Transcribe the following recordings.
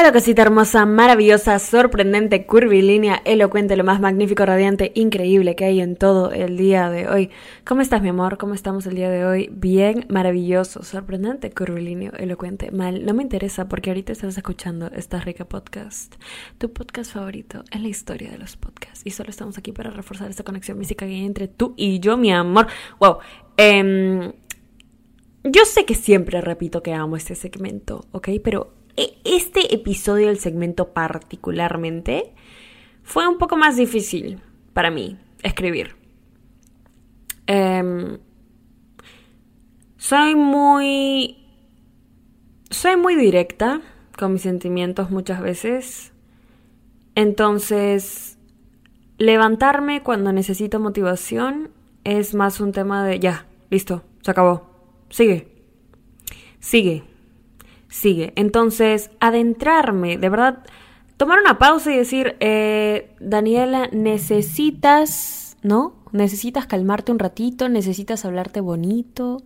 Hola cosita hermosa, maravillosa, sorprendente, curvilínea, elocuente, lo más magnífico, radiante, increíble que hay en todo el día de hoy. ¿Cómo estás mi amor? ¿Cómo estamos el día de hoy? Bien, maravilloso, sorprendente, curvilíneo, elocuente, mal. No me interesa porque ahorita estás escuchando esta rica podcast. Tu podcast favorito en la historia de los podcasts. Y solo estamos aquí para reforzar esta conexión física que hay entre tú y yo, mi amor. Wow. Eh, yo sé que siempre repito que amo este segmento, ¿ok? Pero este episodio del segmento particularmente fue un poco más difícil para mí escribir. Em, soy muy... Soy muy directa con mis sentimientos muchas veces. Entonces, levantarme cuando necesito motivación es más un tema de ya, listo, se acabó. Sigue. Sigue sigue. Entonces, adentrarme, de verdad, tomar una pausa y decir, eh, Daniela, necesitas, ¿no? Necesitas calmarte un ratito, necesitas hablarte bonito.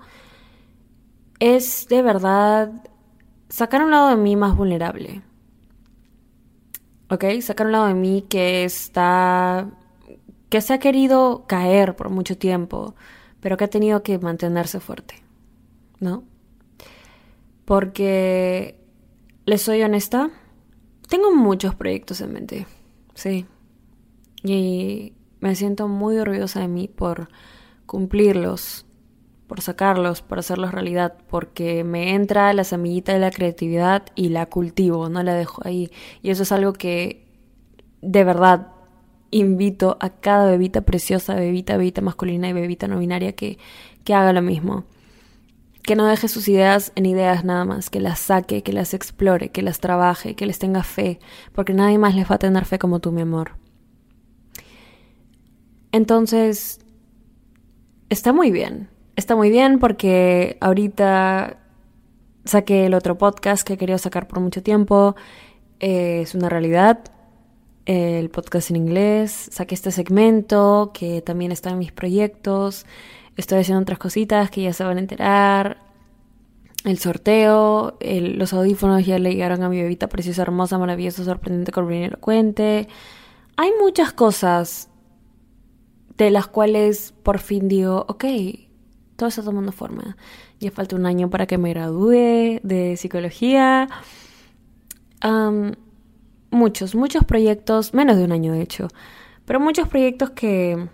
Es de verdad sacar un lado de mí más vulnerable. ¿Ok? Sacar un lado de mí que está... que se ha querido caer por mucho tiempo, pero que ha tenido que mantenerse fuerte. ¿No? Porque, les soy honesta, tengo muchos proyectos en mente, sí. Y me siento muy orgullosa de mí por cumplirlos, por sacarlos, por hacerlos realidad, porque me entra la semillita de la creatividad y la cultivo, no la dejo ahí. Y eso es algo que de verdad invito a cada bebita preciosa, bebita, bebita masculina y bebita no binaria que, que haga lo mismo que no deje sus ideas en ideas nada más, que las saque, que las explore, que las trabaje, que les tenga fe, porque nadie más les va a tener fe como tú, mi amor. Entonces, está muy bien, está muy bien porque ahorita saqué el otro podcast que quería sacar por mucho tiempo, eh, es una realidad, el podcast en inglés, saqué este segmento que también está en mis proyectos. Estoy haciendo otras cositas que ya se van a enterar. El sorteo, los audífonos ya le llegaron a mi bebita preciosa, hermosa, maravillosa, sorprendente, corriente elocuente. Hay muchas cosas de las cuales por fin digo, ok, todo está tomando forma. Ya falta un año para que me gradúe de psicología. muchos, muchos proyectos, menos de un año de hecho, pero muchos proyectos que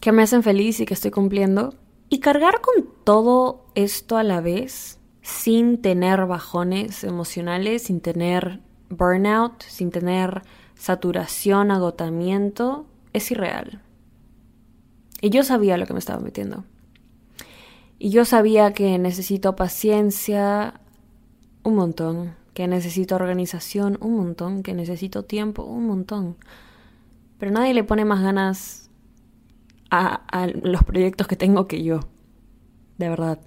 que me hacen feliz y que estoy cumpliendo. Y cargar con todo esto a la vez, sin tener bajones emocionales, sin tener burnout, sin tener saturación, agotamiento, es irreal. Y yo sabía lo que me estaba metiendo. Y yo sabía que necesito paciencia un montón, que necesito organización un montón, que necesito tiempo un montón. Pero nadie le pone más ganas a, los proyectos que tengo que yo. De verdad.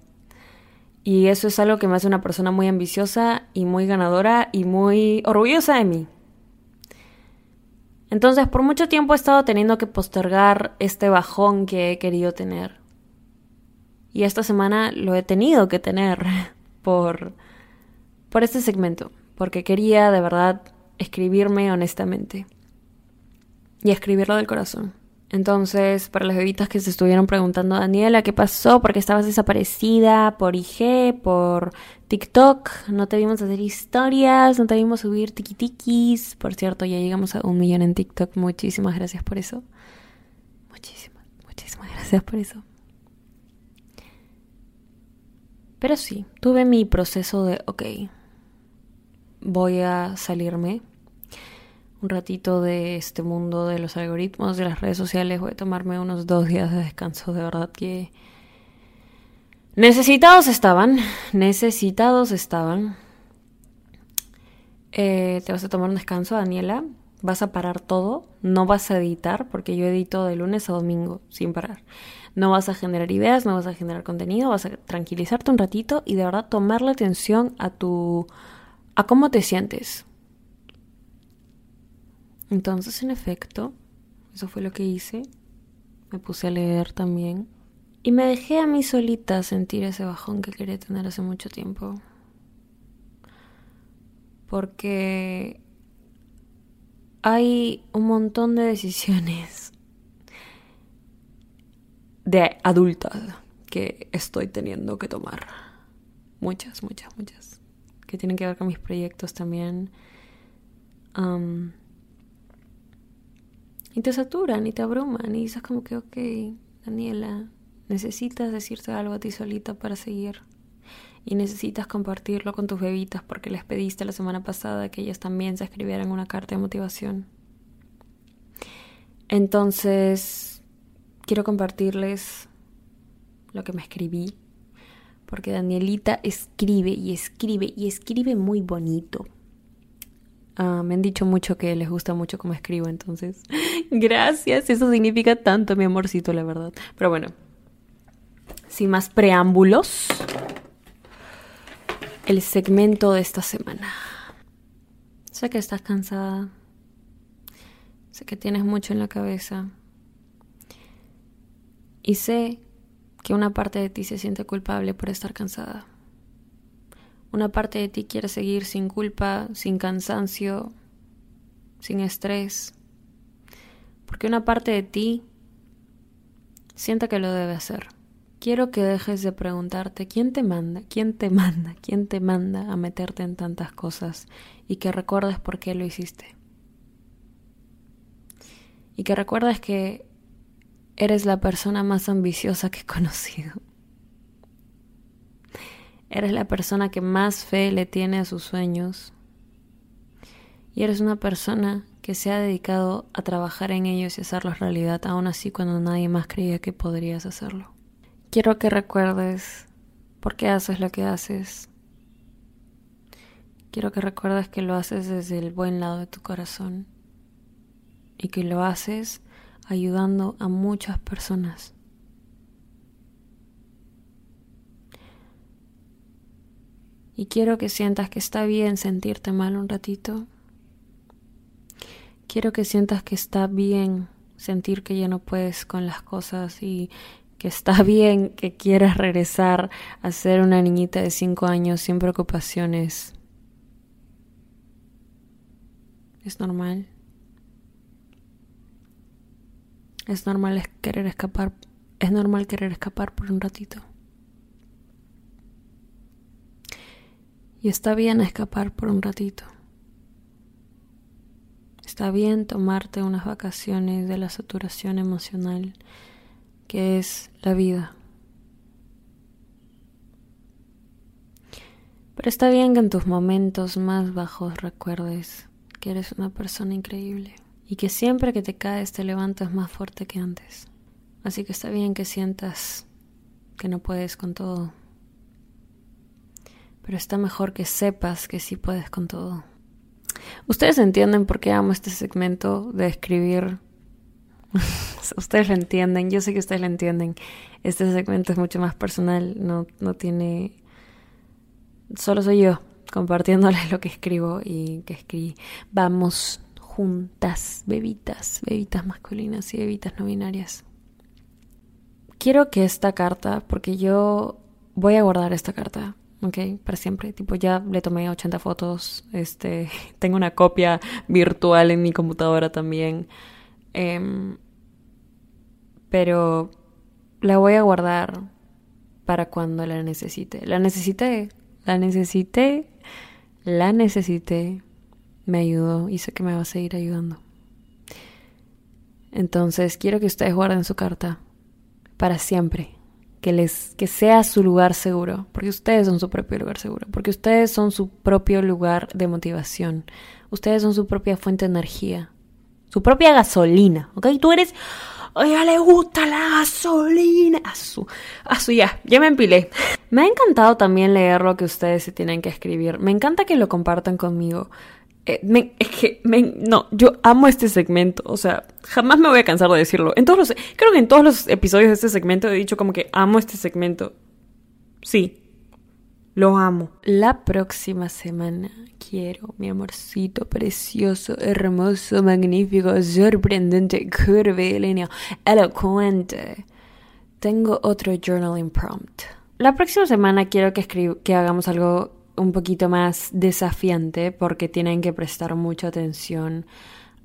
Y eso es algo que me hace una persona muy ambiciosa y muy ganadora y muy orgullosa de mí. Entonces, por mucho tiempo he estado teniendo que postergar este bajón que he querido tener. Y esta semana lo he tenido que tener por, por este segmento, porque quería de verdad escribirme honestamente y escribirlo del corazón. Entonces, para las bebitas que se estuvieron preguntando, Daniela, ¿qué pasó? ¿Por qué estabas desaparecida? ¿Por IG? ¿Por TikTok? No te vimos hacer historias, no te vimos subir tiquitikis. Por cierto, ya llegamos a un millón en TikTok. Muchísimas gracias por eso. Muchísimas, muchísimas gracias por eso. Pero sí, tuve mi proceso de, ok, voy a salirme un ratito de este mundo de los algoritmos, de las redes sociales. Voy a tomarme unos dos días de descanso, de verdad que necesitados estaban, necesitados estaban. Eh, te vas a tomar un descanso, Daniela. Vas a parar todo, no vas a editar, porque yo edito de lunes a domingo sin parar. No vas a generar ideas, no vas a generar contenido, vas a tranquilizarte un ratito y de verdad tomar la atención a tu a cómo te sientes entonces, en efecto, eso fue lo que hice. Me puse a leer también. Y me dejé a mí solita sentir ese bajón que quería tener hace mucho tiempo. porque hay un montón de decisiones de adulta que estoy teniendo que tomar. Muchas, muchas, muchas. Que tienen que ver con mis proyectos también. Y te saturan y te abruman y dices como que, ok, Daniela, necesitas decirte algo a ti solita para seguir. Y necesitas compartirlo con tus bebitas porque les pediste la semana pasada que ellas también se escribieran una carta de motivación. Entonces, quiero compartirles lo que me escribí. Porque Danielita escribe y escribe y escribe muy bonito. Ah, me han dicho mucho que les gusta mucho cómo escribo, entonces gracias, eso significa tanto mi amorcito, la verdad. Pero bueno, sin más preámbulos, el segmento de esta semana. Sé que estás cansada, sé que tienes mucho en la cabeza y sé que una parte de ti se siente culpable por estar cansada. Una parte de ti quiere seguir sin culpa, sin cansancio, sin estrés. Porque una parte de ti siente que lo debe hacer. Quiero que dejes de preguntarte quién te manda, quién te manda, quién te manda a meterte en tantas cosas y que recuerdes por qué lo hiciste. Y que recuerdes que eres la persona más ambiciosa que he conocido. Eres la persona que más fe le tiene a sus sueños. Y eres una persona que se ha dedicado a trabajar en ellos y hacerlos realidad, aún así cuando nadie más creía que podrías hacerlo. Quiero que recuerdes por qué haces lo que haces. Quiero que recuerdes que lo haces desde el buen lado de tu corazón y que lo haces ayudando a muchas personas. Y quiero que sientas que está bien sentirte mal un ratito. Quiero que sientas que está bien sentir que ya no puedes con las cosas y que está bien que quieras regresar a ser una niñita de cinco años sin preocupaciones. Es normal. Es normal querer escapar. Es normal querer escapar por un ratito. Y está bien escapar por un ratito. Está bien tomarte unas vacaciones de la saturación emocional que es la vida. Pero está bien que en tus momentos más bajos recuerdes que eres una persona increíble y que siempre que te caes te levantas más fuerte que antes. Así que está bien que sientas que no puedes con todo pero está mejor que sepas que sí puedes con todo. Ustedes entienden por qué amo este segmento de escribir. ustedes lo entienden, yo sé que ustedes lo entienden. Este segmento es mucho más personal, no, no tiene... Solo soy yo compartiéndoles lo que escribo y que escribí. Vamos juntas, bebitas, bebitas masculinas y bebitas no binarias. Quiero que esta carta, porque yo voy a guardar esta carta ok, para siempre. Tipo, ya le tomé 80 fotos, este, tengo una copia virtual en mi computadora también. Em, pero la voy a guardar para cuando la necesite. La necesité, la necesité, la necesité, me ayudó y sé que me va a seguir ayudando. Entonces quiero que ustedes guarden su carta para siempre que les que sea su lugar seguro, porque ustedes son su propio lugar seguro, porque ustedes son su propio lugar de motivación. Ustedes son su propia fuente de energía, su propia gasolina, ¿ok? Tú eres a ella le gusta la gasolina. A su, a su ya, ya me empilé. Me ha encantado también leer lo que ustedes se tienen que escribir. Me encanta que lo compartan conmigo. Eh, es que, no, yo amo este segmento, o sea, jamás me voy a cansar de decirlo. En todos los, creo que en todos los episodios de este segmento he dicho como que amo este segmento. Sí, lo amo. La próxima semana quiero, mi amorcito precioso, hermoso, magnífico, sorprendente, curvilíneo, elocuente. Tengo otro journaling prompt. La próxima semana quiero que, que hagamos algo un poquito más desafiante porque tienen que prestar mucha atención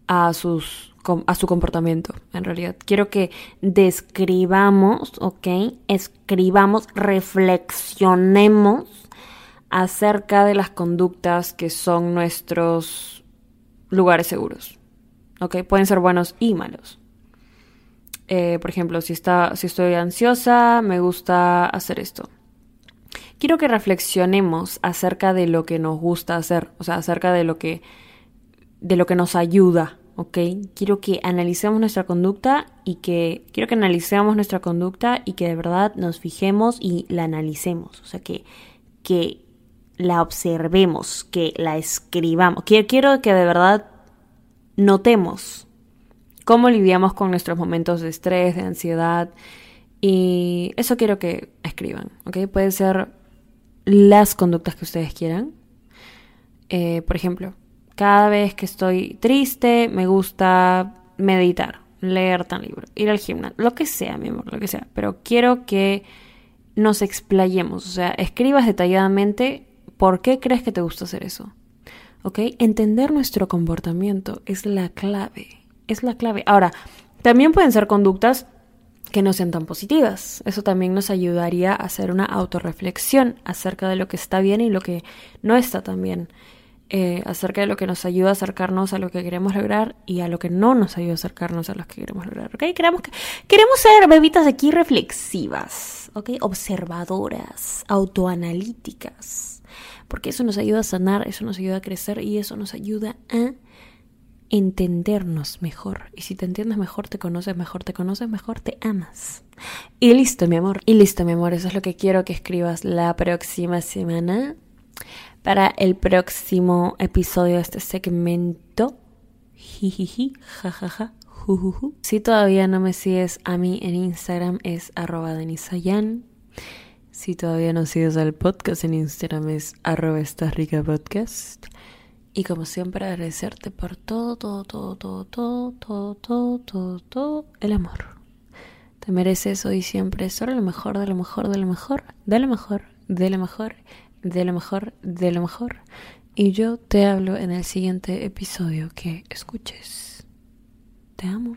a, sus, a su comportamiento, en realidad. Quiero que describamos, ¿ok? Escribamos, reflexionemos acerca de las conductas que son nuestros lugares seguros, ¿ok? Pueden ser buenos y malos. Eh, por ejemplo, si, está, si estoy ansiosa, me gusta hacer esto. Quiero que reflexionemos acerca de lo que nos gusta hacer, o sea, acerca de lo que, de lo que nos ayuda, ¿ok? Quiero que analicemos nuestra conducta y que, quiero que analicemos nuestra conducta y que de verdad nos fijemos y la analicemos, o sea, que, que la observemos, que la escribamos. Quiero, quiero que de verdad notemos cómo lidiamos con nuestros momentos de estrés, de ansiedad. Y eso quiero que escriban, ¿ok? Puede ser las conductas que ustedes quieran. Eh, por ejemplo, cada vez que estoy triste, me gusta meditar, leer tan libro, ir al gimnasio, lo que sea, mi amor, lo que sea. Pero quiero que nos explayemos, o sea, escribas detalladamente por qué crees que te gusta hacer eso. ¿Ok? Entender nuestro comportamiento es la clave es la clave. Ahora, también pueden ser conductas que no sean tan positivas. Eso también nos ayudaría a hacer una autorreflexión acerca de lo que está bien y lo que no está tan bien. Eh, acerca de lo que nos ayuda a acercarnos a lo que queremos lograr y a lo que no nos ayuda a acercarnos a lo que queremos lograr. ¿ok? Queremos, que, queremos ser bebitas aquí reflexivas, ¿ok? observadoras, autoanalíticas, porque eso nos ayuda a sanar, eso nos ayuda a crecer y eso nos ayuda a entendernos mejor. Y si te entiendes mejor, te conoces mejor, te conoces mejor, te amas. Y listo, mi amor. Y listo, mi amor. Eso es lo que quiero que escribas la próxima semana para el próximo episodio de este segmento. Jijiji, jajaja, jujuju. Si todavía no me sigues a mí en Instagram es arroba denisayan. Si todavía no sigues al podcast en Instagram es arroba rica podcast. Y como siempre agradecerte por todo, todo, todo, todo, todo, todo, todo, todo, todo el amor. Te mereces hoy siempre solo lo mejor, de lo mejor, de lo mejor, de lo mejor, de lo mejor, de lo mejor, de lo mejor. Y yo te hablo en el siguiente episodio que escuches. Te amo.